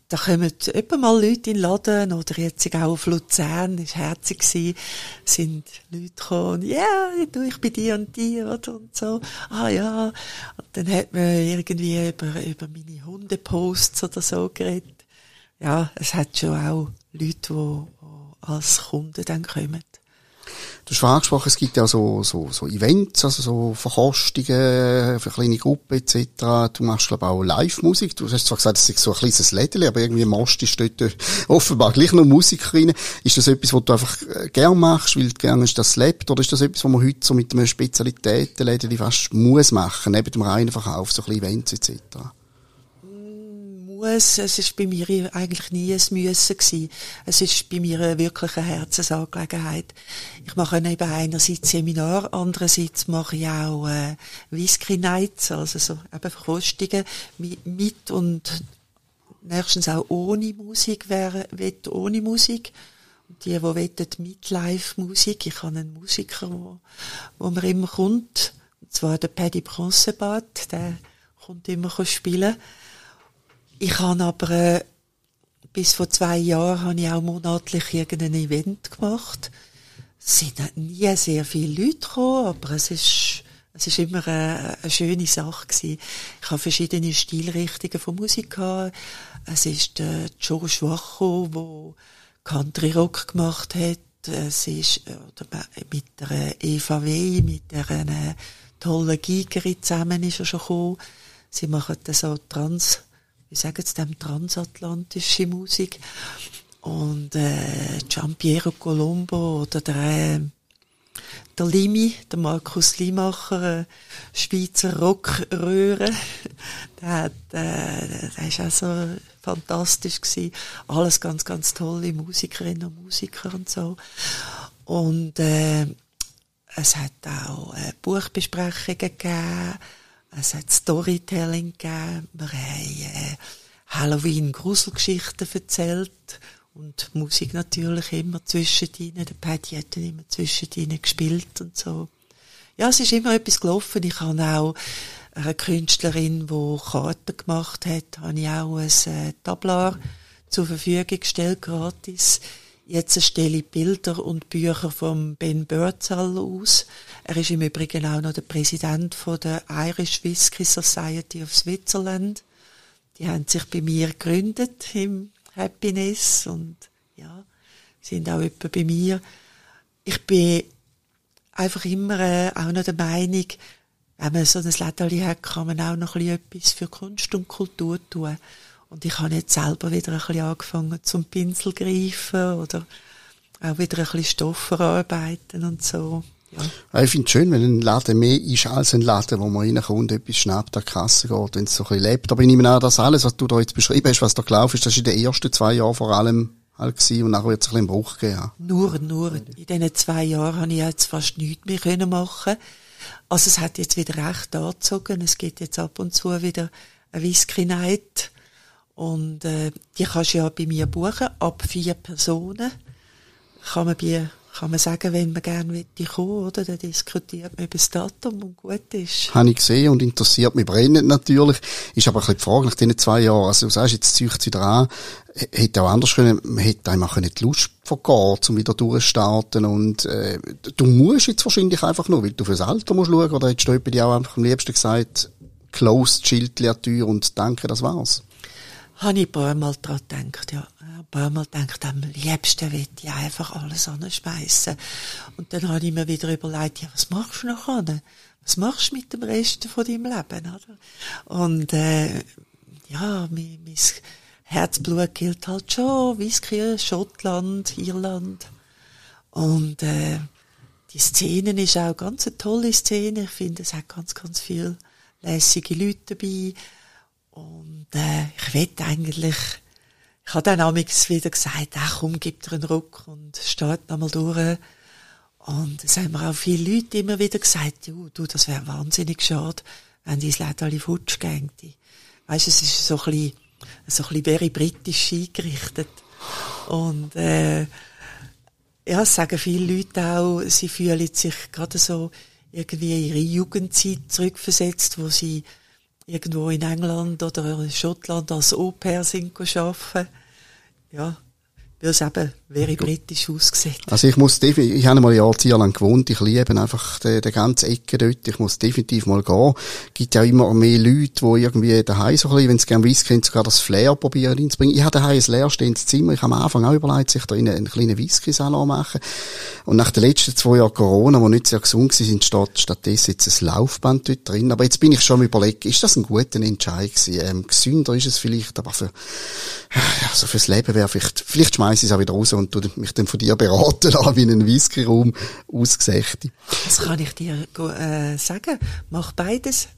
da kommen etwa mal Leute in den Laden, oder jetzt auch auf Luzern, ist herzig gewesen, sind Leute gekommen, ja, yeah, ich bin die und die, oder, und so. Ah ja, und dann hat man irgendwie über, über meine Hundeposts oder so geredet. Ja, es hat schon auch Leute, die als Kunden dann kommen. Du hast angesprochen, es gibt ja so, so, so Events, also so Verkostungen für kleine Gruppen etc. Du machst, glaube auch Live-Musik. Du hast zwar gesagt, es ist so ein kleines Lädeli, aber irgendwie machst du dort <laughs> offenbar gleich noch Musik rein. Ist das etwas, was du einfach äh, gern machst, weil du gerne das lebt, oder ist das etwas, was man heute so mit einem Spezialitätenlädeli fast muss machen, neben dem reinen Verkauf, so ein bisschen Events etc.? Muss. Es ist bei mir eigentlich nie ein Müssen gewesen. Es ist bei mir eine wirkliche Herzensangelegenheit. Ich mache eben einerseits Seminar, andererseits mache ich auch äh, Whisky Nights, also so eben Verkostungen mit und nächstens auch ohne Musik, wer will ohne Musik. Die, die wollen mit Live-Musik. Ich habe einen Musiker, wo, wo mir immer kommt, und zwar der Paddy Bronzebart, der kommt immer spielen. Ich habe aber äh, bis vor zwei Jahren habe ich auch monatlich irgendein Event gemacht. Es sind nie sehr viele Leute gekommen, aber es ist, es ist immer eine, eine schöne Sache gewesen. Ich habe verschiedene Stilrichtungen von Musik gehabt. Es ist der Joe Schwacho, der Country Rock gemacht hat. Es ist äh, mit der Eva W., mit der eine tollen Gigerin zusammen ist er schon gekommen. Sie machen so Trans wie sagen sie dem, transatlantische Musik. Und äh, Giampiero Colombo oder der, äh, der Limi, der Markus Limacher, äh, Schweizer Rockröhre, <laughs> der hat, äh, der ist auch so fantastisch gewesen. Alles ganz, ganz tolle Musikerinnen und Musiker und so. Und, äh, es hat auch äh, Buchbesprechungen gegeben, es hat Storytelling gegeben, wir haben äh, Halloween-Gruselgeschichten erzählt und Musik natürlich immer zwischendrin. Der Patty hat dann immer zwischendrin gespielt und so. Ja, es ist immer etwas gelaufen. Ich habe auch eine Künstlerin, die Karten gemacht hat, habe ich auch ein äh, Tablar zur Verfügung gestellt, gratis. Jetzt stelle ich Bilder und Bücher von Ben Birdsall aus. Er ist im Übrigen auch noch der Präsident von der Irish Whisky Society of Switzerland. Die haben sich bei mir gegründet im Happiness und ja, sind auch etwa bei mir. Ich bin einfach immer äh, auch noch der Meinung, wenn man so ein Lädeli hat, kann man auch noch ein bisschen etwas für Kunst und Kultur tun. Und ich habe jetzt selber wieder ein bisschen angefangen zum Pinsel greifen oder auch wieder ein bisschen Stoff verarbeiten und so. Ja. Ich finde es schön, wenn ein Laden mehr ist als ein Laden, wo man reinkommt, etwas schnappt, an die Kasse geht, wenn es so ein bisschen lebt. Aber ich nehme an, dass alles, was du da jetzt beschrieben hast, was da gelaufen ist, das ist in den ersten zwei Jahren vor allem halt gewesen und nachher wird es ein bisschen Bruch geben. Nur, nur. In diesen zwei Jahren habe ich jetzt fast nichts mehr können machen Also es hat jetzt wieder recht angezogen. Es geht jetzt ab und zu wieder eine Whisky Night. Und äh, die kannst du ja bei mir buchen, ab vier Personen. Kann man bei kann man sagen, wenn man gerne kommen, oder? Dann diskutiert man über das Datum und gut ist. Habe ich gesehen und interessiert mich brennend natürlich. Ist aber ein bisschen die Frage nach diesen zwei Jahren. Also, du sagst, jetzt zieht es wieder an. Hätte auch anders können, man hätte einfach nicht Lust vergehen, um wieder durchzustarten und, äh, du musst jetzt wahrscheinlich einfach nur, weil du fürs Alter musst schauen, oder hättest du bei dir auch einfach am liebsten gesagt, closed, Schild, Tür und danke, das war's? Habe ich ein paar Mal dran gedacht, ja paar Mal gedacht, am liebsten will ich einfach alles anschmeißen. Und dann habe ich mir wieder überlegt, ja, was machst du noch an? Was machst du mit dem Rest von deinem Leben, oder? Und, äh, ja, mein, mein Herzblut gilt halt schon, Whisky, Schottland, Irland. Und, äh, die Szene ist auch ganz eine tolle Szene. Ich finde, es hat ganz, ganz viele lässige Leute dabei. Und, äh, ich will eigentlich, ich habe dann amigs wieder gesagt, ach komm, gib dir einen Ruck und steht nochmal durch. Und es haben mir auch viele Leute immer wieder gesagt, du, du das wäre wahnsinnig schade, wenn dein Leben alle futsch gängte. Weißt, es ist so ein bisschen, so ein bisschen very britisch eingerichtet. Und, äh, ja, es sagen viele Leute auch, sie fühlen sich gerade so irgendwie in ihre Jugendzeit zurückversetzt, wo sie irgendwo in England oder Schottland als Au-pair sind arbeiten. Ja, weil es eben very britisch ausgesehen. Also ich muss definitiv, ich habe mal ein lang gewohnt, ich liebe einfach die, die ganze Ecke dort, ich muss definitiv mal gehen. Gibt ja immer mehr Leute, die irgendwie daheim so ein bisschen, wenn sie gerne Whisky haben, sogar das Flair probieren reinzubringen. Ich habe daheim ein leerstehendes Zimmer, ich habe am Anfang auch überlegt, sich da in einen kleinen Whisky-Salon machen. Und nach den letzten zwei Jahren Corona, wo nicht sehr gesund sind, steht stattdessen jetzt ein Laufband dort drin. Aber jetzt bin ich schon am überlegen, ist das ein guter Entscheid gewesen? Ähm, gesünder ist es vielleicht, aber für, ja, so fürs Leben wäre vielleicht, vielleicht schmeiße ich es auch wieder raus und tu mich dann von dir beraten <laughs> lassen, wie ein Whisky-Raum ausgesächte. Das kann ich dir äh, sagen. Mach beides.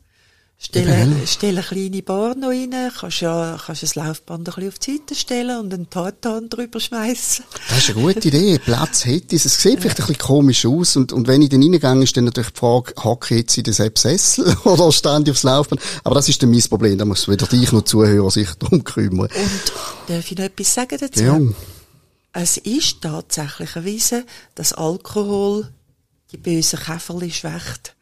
Stell, stell eine kleine Bar noch rein, kannst ja, kannst das Laufband ein bisschen auf die Seite stellen und einen Tartan drüber schmeißen. Das ist eine gute Idee. <laughs> Platz hätte es. Es sieht vielleicht ein bisschen komisch aus und, und wenn ich dann reingehe, ist dann natürlich die Frage, hacke ich jetzt in den Sessel <laughs> oder stand ich aufs Laufband? Aber das ist dann mein Problem. Da muss weder dich noch Zuhörer sich darum kümmern. Und darf ich noch etwas sagen dazu? Ja. Es ist tatsächlich erwiesen, dass Alkohol die bösen Käferli schwächt.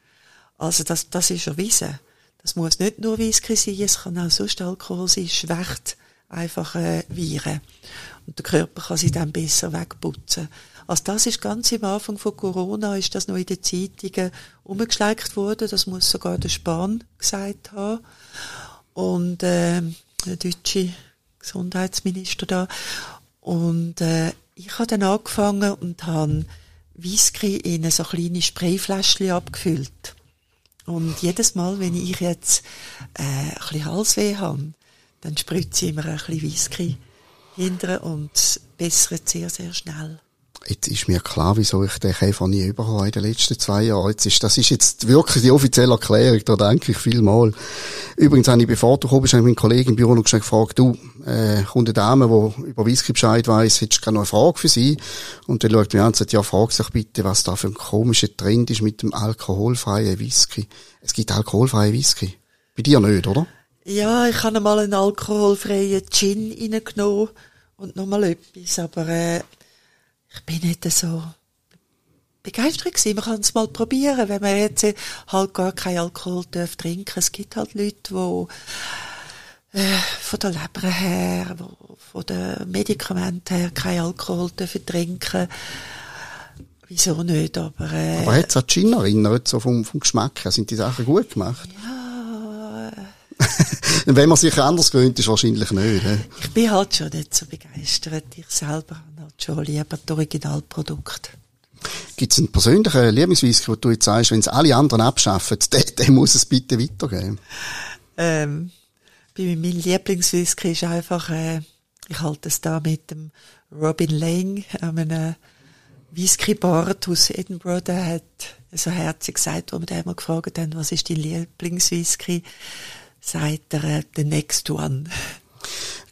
Also das, das ist erwiesen. Das muss nicht nur Whisky sein, es kann auch sonst Alkohol sein, schwächt einfach äh, Viren. Und der Körper kann sie dann besser wegputzen. Also das ist ganz am Anfang von Corona, ist das noch in den Zeitungen umgeschleckt worden, das muss sogar der Spahn gesagt haben. Und äh, der deutsche Gesundheitsminister da. Und äh, ich habe dann angefangen und habe Whisky in so kleine Sprayfläschchen abgefüllt. Und jedes Mal, wenn ich jetzt äh, ein bisschen Halsweh habe, dann spritze ich immer ein bisschen Whisky hinterher und bessert sehr, sehr schnell. Jetzt ist mir klar, wieso ich den Käfer nie überhabe in den letzten zwei Jahren. Jetzt ist, das ist jetzt wirklich die offizielle Erklärung, da denke ich viel mal. Übrigens habe ich, bevor du kommst, meinen Kollegen im Büro noch gefragt, du, äh, kommt eine Dame, die über Whisky Bescheid weiss, hättest du noch eine Frage für sie? Und dann schaut mich an und sagt, ja, frag sich bitte, was da für ein komischer Trend ist mit dem alkoholfreien Whisky. Es gibt alkoholfreie Whisky. Bei dir nicht, oder? Ja, ich habe mal einen alkoholfreien Gin reingenommen und nochmal etwas, aber äh, ich bin nicht so begeistert gewesen. Man kann es mal probieren, wenn man jetzt halt gar keinen Alkohol darf trinken. Es gibt halt Leute, die äh, von der Leber her, wo, von den Medikamenten her keinen Alkohol dürfen trinken. Wieso nicht? Aber, äh, aber hat es auch Gin erinnert, so vom, vom Geschmack her? Sind die Sachen gut gemacht? Ja. <laughs> wenn man sich anders gewöhnt, ist wahrscheinlich nicht. He? Ich bin halt schon nicht so begeistert. Ich selber habe halt schon lieber das Originalprodukt. Gibt es einen persönlichen Lieblingswhisky, wo du jetzt sagst, wenn es alle anderen abschaffen, <laughs> den, den muss es bitte weitergeben? Ähm, bei meinem Lieblingswhisky ist einfach, äh, ich halte es da mit dem Robin Lang, einem Whisky-Bart aus Edinburgh, der hat so herzlich gesagt, wo wir den einmal gefragt haben, was ist dein Lieblingswhisky? Sagt er, äh, the next one.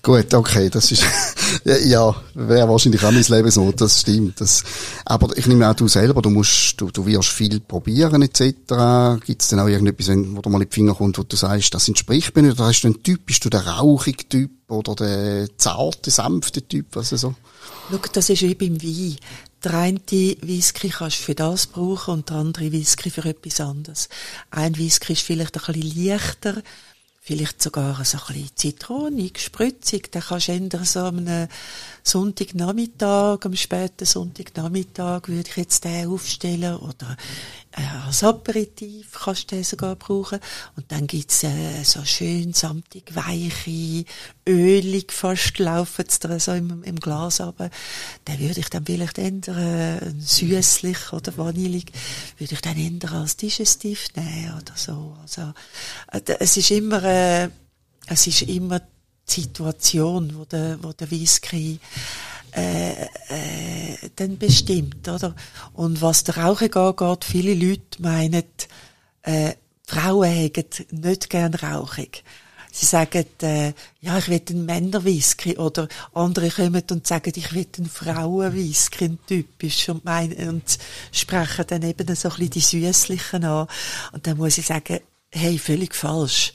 Gut, okay, das ist, <laughs> ja, wäre wahrscheinlich auch mein Leben so, das stimmt. Das, aber ich nehme auch du selber, du musst, du, du wirst viel probieren, etc. Gibt es denn auch irgendetwas, wo du mal in die Finger kommt, wo du sagst, das entspricht mir nicht, oder hast du einen Typ, bist du der rauchige Typ, oder der zarte, sanfte Typ, was so? Schau, das ist wie beim Wein. Der eine Whisky kannst du für das brauchen und der andere Whisky für etwas anderes. Ein Whisky ist vielleicht ein bisschen leichter, vielleicht sogar so ein bisschen zitronig, spritzig. Den kannst du ändern so am Sonntagnachmittag, am späten Sonntagnachmittag würde ich jetzt den aufstellen oder äh, als Aperitif kannst du den sogar brauchen. Und dann gibt's äh, so schön samtig, weiche, ölig fast laufen da so im, im Glas aber Den würde ich dann vielleicht ändern, äh, süßlich oder vanillig, würde ich dann ändern als Digestiv nehmen oder so. Also, äh, es ist immer, äh, es ist immer die Situation, wo der, wo der Whisky äh, äh, dann bestimmt, oder? Und was der Rauchen angeht, viele Leute meinen, äh, Frauen hätten nicht gern rauchig. Sie sagen, äh, ja, ich will einen Männerwhisky. Oder andere kommen und sagen, ich will einen Frauenwhisky, typisch. Und, meinen, und sprechen dann eben so ein bisschen die Süßlichen an. Und dann muss ich sagen, hey, völlig falsch.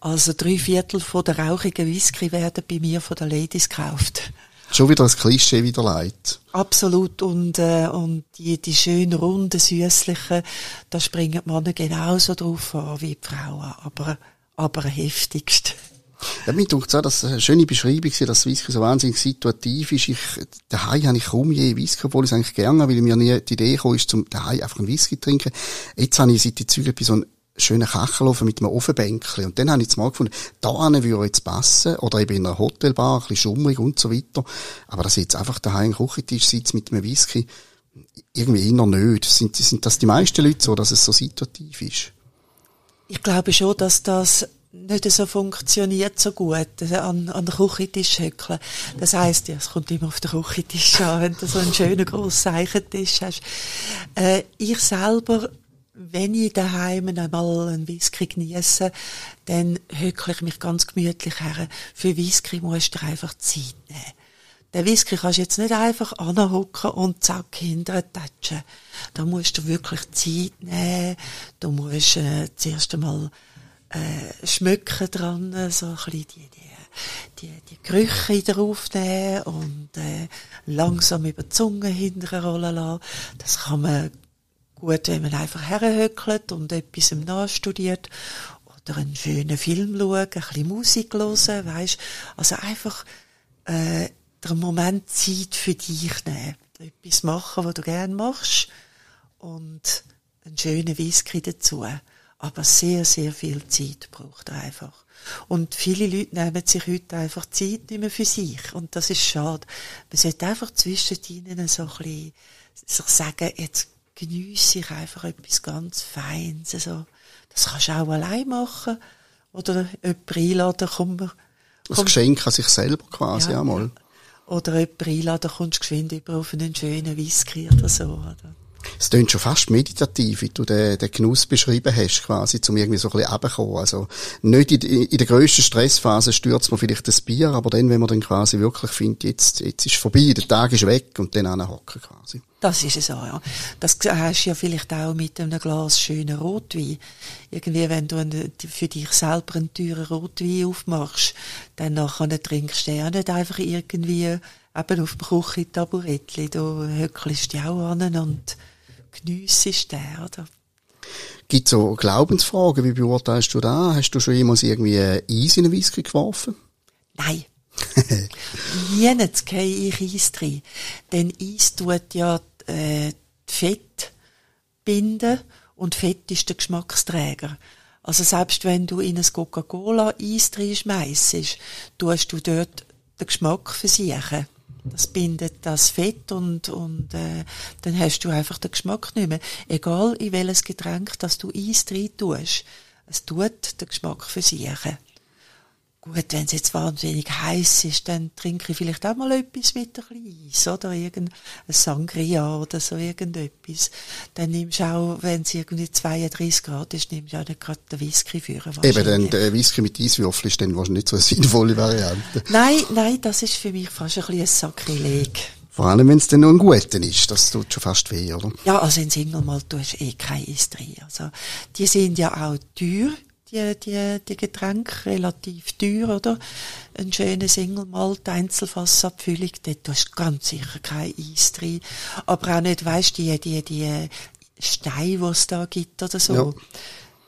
Also drei Viertel von der rauchigen Whisky werden bei mir von den Ladies gekauft. Schon wieder das Klischee wieder leid. Absolut. Und, äh, und die, die schönen, runden, süßlichen, da springen die Männer genauso drauf an wie die Frauen. Aber, aber heftigst. Ja, mir denkt auch, dass eine schöne Beschreibung war, dass Whisky so wahnsinnig situativ ist. Ich, daheim habe ich kaum je Whisky, obwohl ich es eigentlich gerne, weil mir nie die Idee gekommen ist, zum daheim einfach einen Whisky zu trinken. Jetzt habe ich seit die Züge bei so einem schönen Kachelofen mit einem Ofenbänkchen. Und dann habe ich jetzt mal gefunden, da würde jetzt passen. Oder eben in einer Hotelbar, ein bisschen schummrig und so weiter. Aber dass ich jetzt einfach daheim am Küchentisch sitze mit einem Whisky, irgendwie eher nicht. Sind, sind das die meisten Leute so, dass es so situativ ist? Ich glaube schon, dass das nicht so funktioniert so gut, an, an der Küchentisch hückeln. Das heisst, ja, es kommt immer auf den Küchentisch an, wenn du so einen schönen grossen Eichentisch hast. Äh, ich selber wenn ich daheim einmal einen Whisky genieße, dann hückle ich mich ganz gemütlich her. Für Whisky musst du einfach Zeit nehmen. Den Whisky kannst du jetzt nicht einfach anhocken und zack hinterher touchen. Da musst du wirklich Zeit nehmen. Du musst äh, zuerst einmal äh, schmücken dran, so ein bisschen die, die, die, die Gerüche wieder aufnehmen und äh, langsam über die Zunge hinterher rollen lassen. Das kann man gut, wenn man einfach herhöckelt und etwas im nachstudiert oder einen schönen Film schauen, ein bisschen Musik hören, weisst. Also einfach äh, den Moment Zeit für dich nehmen. Etwas machen, was du gerne machst und einen schönen Whisky dazu. Aber sehr, sehr viel Zeit braucht er einfach. Und viele Leute nehmen sich heute einfach Zeit nicht mehr für sich. Und das ist schade. Man sollte einfach zwischen ihnen so ein bisschen sich sagen, jetzt geniesse ich einfach etwas ganz Feines. Also, das kannst du auch allein machen. Oder jemanden einladen, komm, komm. Das Geschenk an sich selber quasi ja, einmal. oder jemand einladen, kommst du geschwind über auf einen schönen Whisky oder so, oder? Es klingt schon fast meditativ, wie du den, den Genuss beschrieben hast, quasi, zum irgendwie so ein bisschen runterzukommen. Also, nicht in, in der grössten Stressphase stürzt man vielleicht das Bier, aber dann, wenn man dann quasi wirklich findet, jetzt, jetzt ist vorbei, der Tag ist weg und dann anhocken quasi. Das ist es so, ja. Das hast du ja vielleicht auch mit einem Glas schönen Rotwein. Irgendwie, wenn du einen, für dich selber einen teuren Rotwein aufmachst, dann nachher trinkst du ja nicht einfach irgendwie eben auf dem Küchentaburettli. Du höckelst dich auch an und geniessest den, oder? Gibt es so Glaubensfragen? Wie beurteilst du da? Hast du schon jemals irgendwie Eis in den Whisky geworfen? Nein. <laughs> Nirgends gehe ich Eis drin. Denn Eis tut ja äh, Fett binden und Fett ist der Geschmacksträger. Also selbst wenn du in ein Coca-Cola Eis drin schmeissest, tust du dort den Geschmack versichern. Das bindet das Fett und, und äh, dann hast du einfach den Geschmack nicht mehr. Egal in welches Getränk, das du Eis drin tust, es tut den Geschmack versichern. Gut, wenn es jetzt wahnsinnig heiß ist, dann trinke ich vielleicht auch mal etwas mit ein bisschen Eis, oder? Irgendein Sangria oder so irgendetwas. Dann nimmst du auch, wenn es irgendwie 32 Grad ist, nimmst du auch nicht gerade den Whisky für. Eben, dann der Whisky mit Eiswürfel ist dann wahrscheinlich nicht so eine sinnvolle Variante. Nein, nein, das ist für mich fast ein bisschen ein Sakrileg. Vor allem, wenn es dann noch ein guter ist. Das tut schon fast weh, oder? Ja, also in Single Malt tust eh kein Eis drin. Also, die sind ja auch teuer die, die, die Getränke relativ teuer, oder? Ein schöner Single Malt, Einzelfassabfüllung, dort hast du ganz sicher kein Eis drin. Aber auch nicht, weißt die, die, die Steine, die es da gibt oder so. Ja.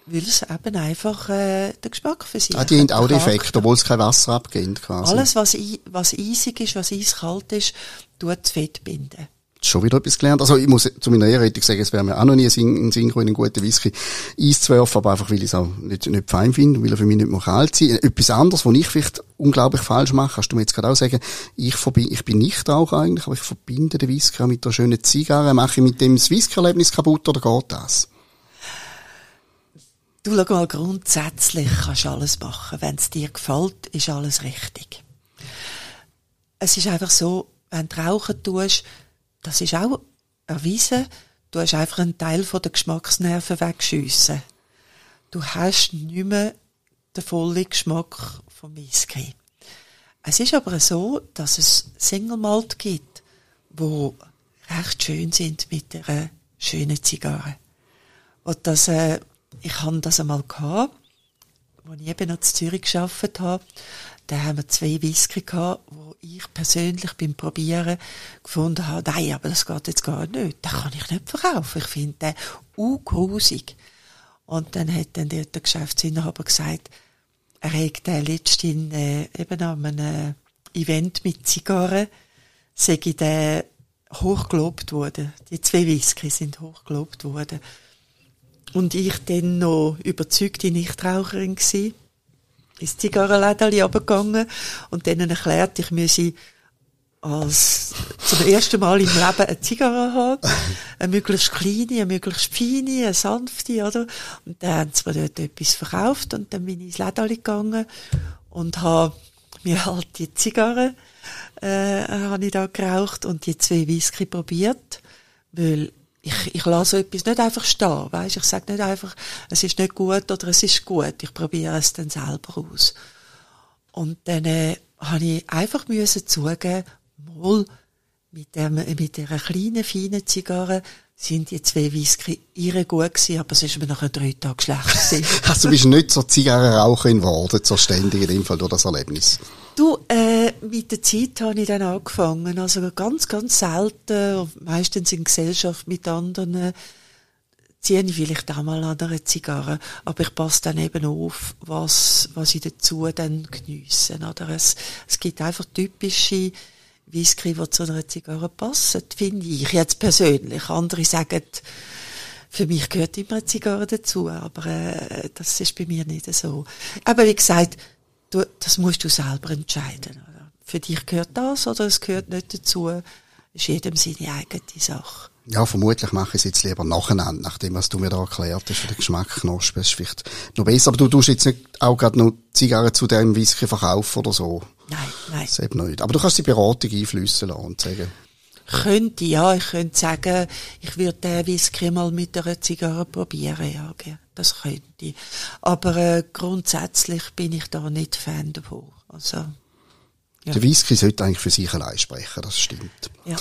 Weil es eben einfach äh, den Geschmack für sich Ah, die haben auch den Effekt, obwohl es kein Wasser abgeht, quasi. Alles, was, was eisig ist, was eiskalt ist, tut das Fett binden schon wieder etwas gelernt. Also ich muss zu meiner Ehrenrettung sagen, es wäre mir auch noch nie ein Synchro in einen guten Whisky Eis zu werfen, aber einfach, weil ich es auch nicht, nicht fein finde, weil er für mich nicht mehr kalt sein Etwas anderes, was ich vielleicht unglaublich falsch mache, kannst du mir jetzt gerade auch sagen, ich, ich bin nicht auch eigentlich, aber ich verbinde den Whisky mit der schönen Zigarre. Mache ich mit dem das Whisky-Erlebnis kaputt oder geht das? Du, schau mal, grundsätzlich kannst du alles machen. Wenn es dir gefällt, ist alles richtig. Es ist einfach so, wenn du rauchen tust, das ist auch erwiesen, du hast einfach einen Teil von der Geschmacksnerven weggeschiessen. Du hast nicht mehr den vollen Geschmack vom Whisky. Es ist aber so, dass es Single Malt gibt, wo recht schön sind mit einer schönen Zigarre. Und das, äh, ich hatte das einmal gehabt, als ich eben noch in Zürich gearbeitet habe. Da haben wir zwei Whisky gehabt, wo ich persönlich beim Probieren gefunden habe, nein, aber das geht jetzt gar nicht. Den kann ich nicht verkaufen. Ich finde den ungrusig. Und dann hat dann der, Geschäftsinhaber gesagt, er hat den letztens äh, eben an einem Event mit Zigarren, ich, der hochgelobt worden. Die zwei Whisky sind hochgelobt worden. Und ich dann noch überzeugte Nichtraucherin gewesen ins Zigarrenläden runtergegangen und denen erklärt, ich müsse als zum ersten Mal im Leben eine Zigarre haben. Eine möglichst kleine, eine möglichst feine, eine sanfte, oder? Und dann haben sie mir dort etwas verkauft und dann bin ich ins Läden gegangen und habe mir halt die Zigarre, äh, habe ich da geraucht und die zwei Whisky probiert, weil ich, ich lasse etwas nicht einfach stehen, weißt? Ich sage nicht einfach, es ist nicht gut oder es ist gut. Ich probiere es dann selber aus. Und dann äh, habe ich einfach müssen zugeben, mal mit, dem, mit dieser kleinen, feinen Zigarre sind die zwei Whisky ihre gut gewesen, aber es ist mir nach drei Tagen schlecht gewesen. <laughs> also du bist nicht so Zigarrenraucherin geworden, zur ständig in dem Fall durch das Erlebnis? Du, äh, mit der Zeit habe ich dann angefangen. Also ganz, ganz selten, meistens in Gesellschaft mit anderen, äh, ziehe ich vielleicht auch mal an einer Zigarre. Aber ich passe dann eben auf, was, was ich dazu dann geniesse. Oder es, es gibt einfach typische Die zu einer Zigarre passen, finde ich jetzt persönlich. Andere sagen, für mich gehört immer eine Zigarre dazu, aber äh, das ist bei mir nicht so. Aber wie gesagt, du, das musst du selber entscheiden. Oder? Für dich gehört das oder es gehört nicht dazu. Ist jedem seine eigene Sache. Ja, vermutlich mache ich es jetzt lieber nacheinander, nachdem was du mir da erklärt hast, für den Geschmack Knospen, ist vielleicht noch besser. Aber du tust jetzt nicht auch gerade noch Zigarren zu dem Whisky verkaufen oder so. Nein, nein. Das eben nicht. Aber du kannst die Beratung einflüssen lassen und sagen, Könnte, ja, ich könnte sagen, ich würde den Whisky mal mit einer Zigarre probieren, ja, das könnte ich. Aber äh, grundsätzlich bin ich da nicht Fan davon. Also, ja. der Whisky sollte eigentlich für sich allein sprechen, das stimmt. Ja.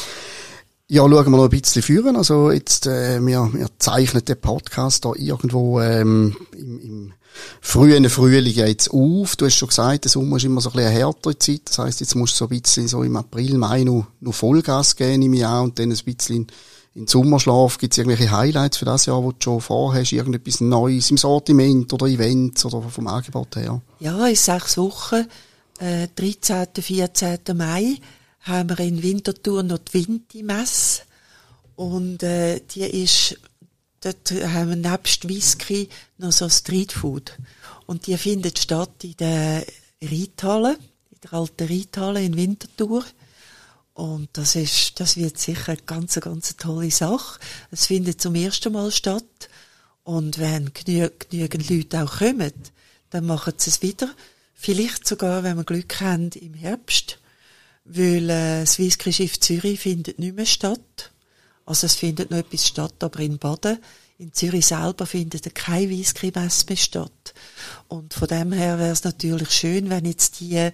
Ja, schauen wir noch ein bisschen führen. Also jetzt, äh, wir, wir zeichnen den Podcast da irgendwo ähm, im, im frühen Frühling jetzt auf. Du hast schon gesagt, der Sommer ist immer so ein bisschen eine härtere Zeit. Das heisst, jetzt musst du so ein bisschen so im April, Mai noch, noch Vollgas geben im Jahr und dann ein bisschen in den Sommerschlaf. Gibt es irgendwelche Highlights für das Jahr, wo du schon vorhast? Irgendetwas Neues im Sortiment oder Events oder vom Angebot her? Ja, in sechs Wochen, äh, 13., 14. Mai, haben wir in Winterthur noch die Winti-Messe. Und äh, die ist, dort haben wir nebst Whisky noch so Streetfood. Und die findet statt in der Reithalle, in der alten Reithalle in Winterthur. Und das ist, das wird sicher eine ganz, ganz tolle Sache. Es findet zum ersten Mal statt. Und wenn genü genügend Leute auch kommen, dann machen sie es wieder. Vielleicht sogar, wenn wir Glück haben, im Herbst weil äh, das Whisky-Schiff Zürich findet nicht mehr statt. Also es findet noch etwas statt, aber in Baden. In Zürich selber findet kein Whisky-Mess mehr statt. Und von dem her wäre es natürlich schön, wenn jetzt die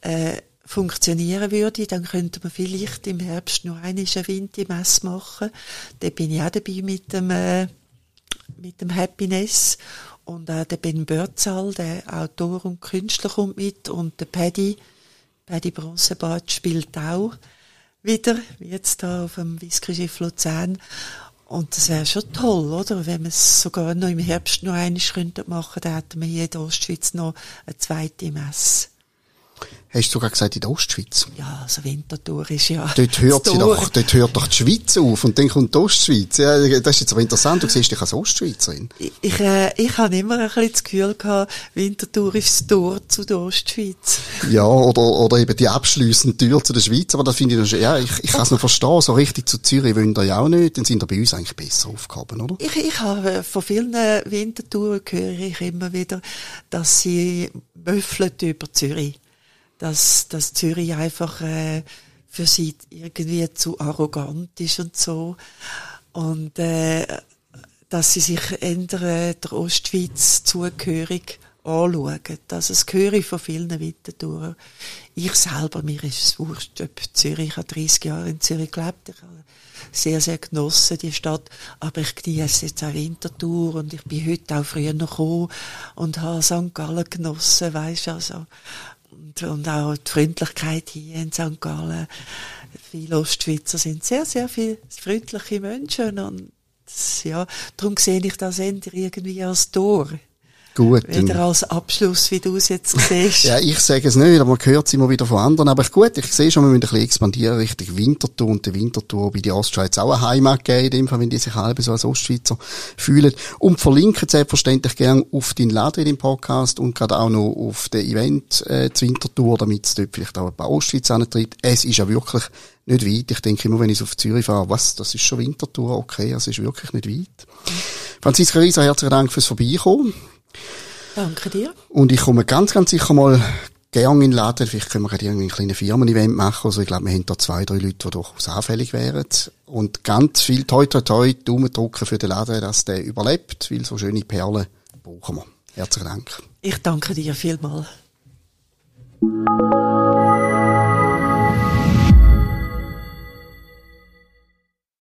äh, funktionieren würde, dann könnte man vielleicht im Herbst noch eine Winti-Mess machen. Da bin ich auch dabei mit dem, äh, mit dem Happiness. Und auch der Ben Börzahl, der Autor und Künstler, kommt mit. Und der Paddy, die Bronzebad spielt auch wieder, wie jetzt da auf dem Whisky-Schiff Luzern. Und das wäre schon toll, oder? Wenn wir es sogar noch im Herbst noch einmal könnten dann hätten wir hier in der Ostschweiz noch eine zweite Messe. Hast du sogar gesagt, in der Ostschweiz? Ja, also Winterthur ist ja. Dort hört sie doch, dort hört doch die Schweiz auf und dann kommt die Ostschweiz. Ja, das ist jetzt aber interessant. Du siehst dich als Ostschweizerin. Ich, ich, äh, ich habe immer ein bisschen das Gefühl gehabt, Winterthur ist das Tor zu der Ostschweiz. Ja, oder, oder eben die abschliessende Tür zu der Schweiz. Aber das finde ich, schon, ja, ich, ich kann es noch verstehen. So richtig zu Zürich wollen wir ja auch nicht. Dann sind wir bei uns eigentlich besser aufgehoben, oder? Ich, ich habe von vielen Wintertouren höre ich immer wieder, dass sie müffeln über Zürich dass, dass Zürich einfach äh, für sie irgendwie zu arrogant ist und so. Und äh, dass sie sich ändern, der Ostschweiz zugehörig anschauen. Das, das höre von vielen Wintertouren. Ich selber, mir ist es wurscht, ob Zürich, ich habe 30 Jahre in Zürich gelebt, ich habe sehr, sehr genossen, die Stadt, aber ich genieße jetzt auch Wintertour und ich bin heute auch früher noch gekommen und habe St. Gallen genossen, weisst also und, und auch die Freundlichkeit hier in St. Gallen. Viele Ostschweizer sind sehr, sehr viele freundliche Menschen und ja, darum sehe ich das irgendwie als Tor. Gut. Wieder als Abschluss, wie du es jetzt siehst. <laughs> ja, ich sage es nicht, aber man hört es immer wieder von anderen. Aber gut, ich sehe schon, wir müssen ein bisschen expandieren Richtung Winterthur und der Winterthur bei der Ostschweiz auch eine Heimat geben, in dem Fall, wenn die sich halb so als Ostschweizer fühlen. Und verlinken selbstverständlich gern auf deinen Laden in dem Podcast und gerade auch noch auf den Event äh, zur Winterthur, damit es dort vielleicht auch ein paar Ostschweiz antritt. Es ist ja wirklich nicht weit. Ich denke immer, wenn ich auf Zürich fahre, was, das ist schon Winterthur, okay, es ist wirklich nicht weit. Franziska Rieser, herzlichen Dank fürs Vorbeikommen. Danke dir. Und ich komme ganz, ganz sicher mal gerne in den Laden. Vielleicht können wir gerade irgendwie ein kleines Firmen-Event machen. Also ich glaube, wir haben da zwei, drei Leute, die durchaus anfällig wären. Und ganz viel toi toi toi Daumen drücken für den Laden, dass der überlebt, weil so schöne Perlen brauchen wir. Herzlichen Dank. Ich danke dir vielmals.